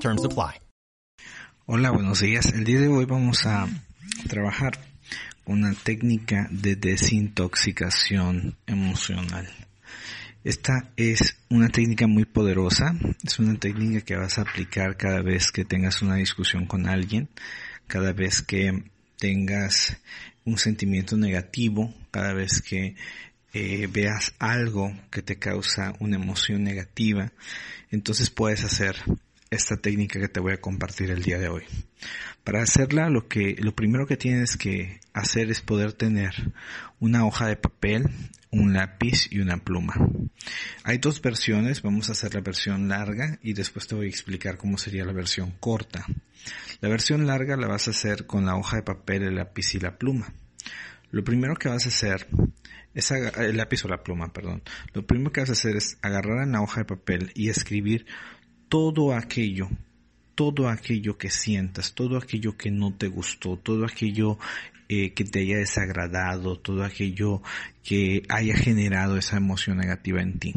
Terms apply. Hola, buenos días. El día de hoy vamos a trabajar una técnica de desintoxicación emocional. Esta es una técnica muy poderosa, es una técnica que vas a aplicar cada vez que tengas una discusión con alguien, cada vez que tengas un sentimiento negativo, cada vez que eh, veas algo que te causa una emoción negativa, entonces puedes hacer esta técnica que te voy a compartir el día de hoy. Para hacerla, lo que, lo primero que tienes que hacer es poder tener una hoja de papel, un lápiz y una pluma. Hay dos versiones, vamos a hacer la versión larga y después te voy a explicar cómo sería la versión corta. La versión larga la vas a hacer con la hoja de papel, el lápiz y la pluma. Lo primero que vas a hacer es el lápiz o la pluma, perdón. Lo primero que vas a hacer es agarrar en la hoja de papel y escribir todo aquello, todo aquello que sientas, todo aquello que no te gustó, todo aquello eh, que te haya desagradado, todo aquello que haya generado esa emoción negativa en ti.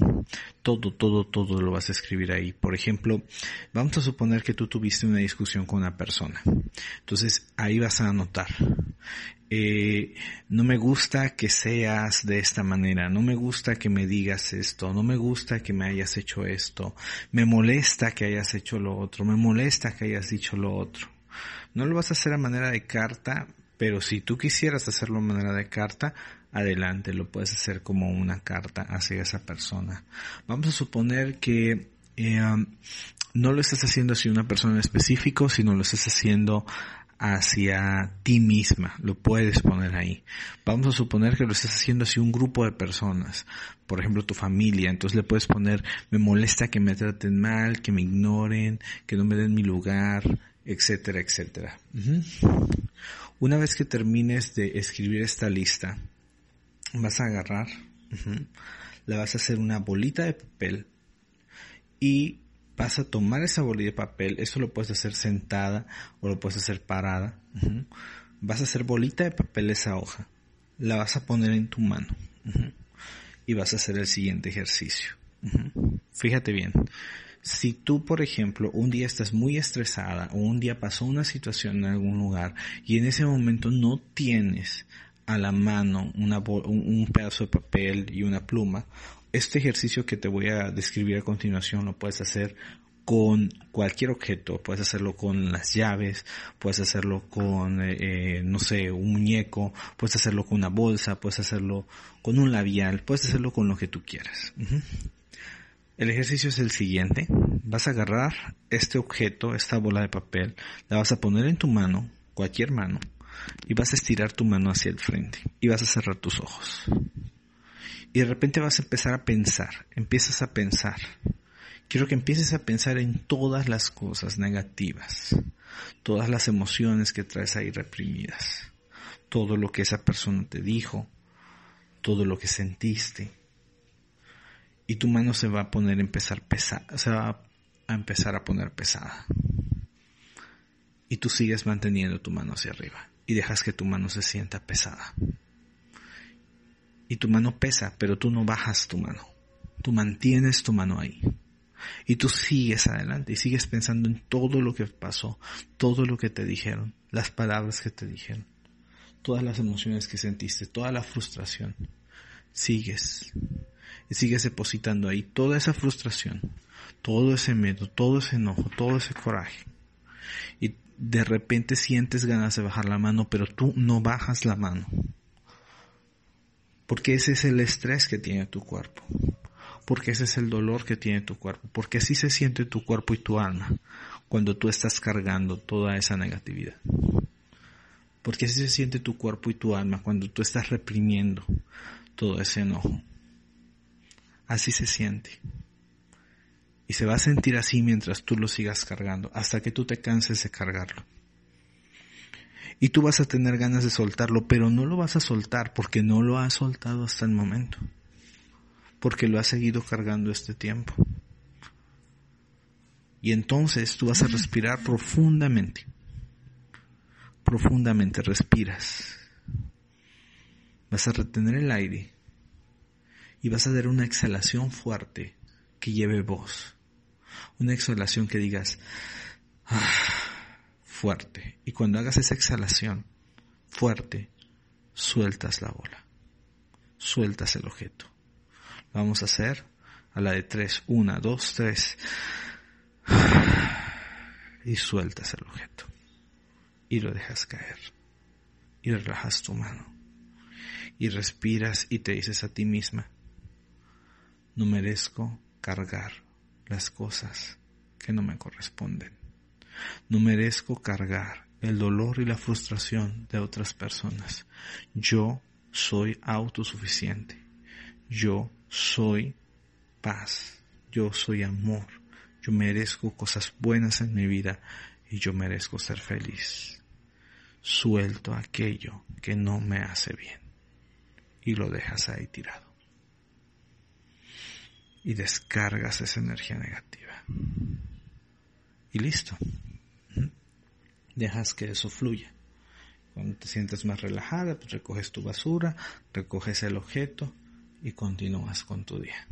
Todo, todo, todo lo vas a escribir ahí. Por ejemplo, vamos a suponer que tú tuviste una discusión con una persona. Entonces ahí vas a anotar. Eh, no me gusta que seas de esta manera, no me gusta que me digas esto, no me gusta que me hayas hecho esto, me molesta que hayas hecho lo otro, me molesta que hayas dicho lo otro. No lo vas a hacer a manera de carta, pero si tú quisieras hacerlo a manera de carta, adelante, lo puedes hacer como una carta hacia esa persona. Vamos a suponer que eh, um, no lo estás haciendo hacia una persona en específico, sino lo estás haciendo hacia ti misma, lo puedes poner ahí. Vamos a suponer que lo estás haciendo hacia un grupo de personas, por ejemplo tu familia, entonces le puedes poner me molesta que me traten mal, que me ignoren, que no me den mi lugar, etcétera, etcétera. Una vez que termines de escribir esta lista, vas a agarrar, la vas a hacer una bolita de papel y vas a tomar esa bolilla de papel, eso lo puedes hacer sentada o lo puedes hacer parada. Vas a hacer bolita de papel esa hoja, la vas a poner en tu mano y vas a hacer el siguiente ejercicio. Fíjate bien, si tú, por ejemplo, un día estás muy estresada o un día pasó una situación en algún lugar y en ese momento no tienes a la mano una, un pedazo de papel y una pluma, este ejercicio que te voy a describir a continuación lo puedes hacer con cualquier objeto, puedes hacerlo con las llaves, puedes hacerlo con, eh, eh, no sé, un muñeco, puedes hacerlo con una bolsa, puedes hacerlo con un labial, puedes hacerlo con lo que tú quieras. El ejercicio es el siguiente, vas a agarrar este objeto, esta bola de papel, la vas a poner en tu mano, cualquier mano, y vas a estirar tu mano hacia el frente y vas a cerrar tus ojos y de repente vas a empezar a pensar, empiezas a pensar. Quiero que empieces a pensar en todas las cosas negativas, todas las emociones que traes ahí reprimidas, todo lo que esa persona te dijo, todo lo que sentiste. Y tu mano se va a poner a empezar pesada, se va a empezar a poner pesada. Y tú sigues manteniendo tu mano hacia arriba y dejas que tu mano se sienta pesada y tu mano pesa, pero tú no bajas tu mano. Tú mantienes tu mano ahí. Y tú sigues adelante y sigues pensando en todo lo que pasó, todo lo que te dijeron, las palabras que te dijeron, todas las emociones que sentiste, toda la frustración. Sigues. Y sigues depositando ahí toda esa frustración, todo ese miedo, todo ese enojo, todo ese coraje. Y de repente sientes ganas de bajar la mano, pero tú no bajas la mano porque ese es el estrés que tiene tu cuerpo. Porque ese es el dolor que tiene tu cuerpo. Porque así se siente tu cuerpo y tu alma cuando tú estás cargando toda esa negatividad. Porque así se siente tu cuerpo y tu alma cuando tú estás reprimiendo todo ese enojo. Así se siente. Y se va a sentir así mientras tú lo sigas cargando, hasta que tú te canses de cargarlo. Y tú vas a tener ganas de soltarlo, pero no lo vas a soltar porque no lo has soltado hasta el momento. Porque lo has seguido cargando este tiempo. Y entonces tú vas a respirar profundamente. Profundamente respiras. Vas a retener el aire y vas a dar una exhalación fuerte que lleve voz. Una exhalación que digas ah, fuerte. Y cuando hagas esa exhalación fuerte, sueltas la bola. Sueltas el objeto. Vamos a hacer a la de tres. Una, dos, tres y sueltas el objeto y lo dejas caer y relajas tu mano y respiras y te dices a ti misma, no merezco cargar las cosas que no me corresponden. No merezco cargar el dolor y la frustración de otras personas. Yo soy autosuficiente. Yo soy paz. Yo soy amor. Yo merezco cosas buenas en mi vida y yo merezco ser feliz. Suelto aquello que no me hace bien y lo dejas ahí tirado. Y descargas esa energía negativa. Y listo. Dejas que eso fluya. Cuando te sientes más relajada, pues recoges tu basura, recoges el objeto y continúas con tu día.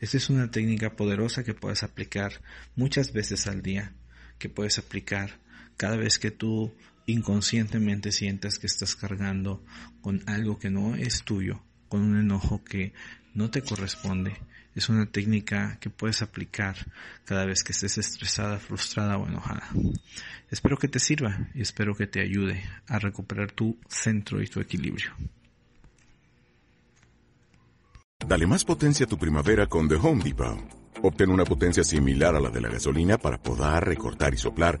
Esta es una técnica poderosa que puedes aplicar muchas veces al día, que puedes aplicar cada vez que tú inconscientemente sientas que estás cargando con algo que no es tuyo, con un enojo que no te corresponde. Es una técnica que puedes aplicar cada vez que estés estresada, frustrada o enojada. Espero que te sirva y espero que te ayude a recuperar tu centro y tu equilibrio. Dale más potencia a tu primavera con The Home Depot. Obtén una potencia similar a la de la gasolina para podar, recortar y soplar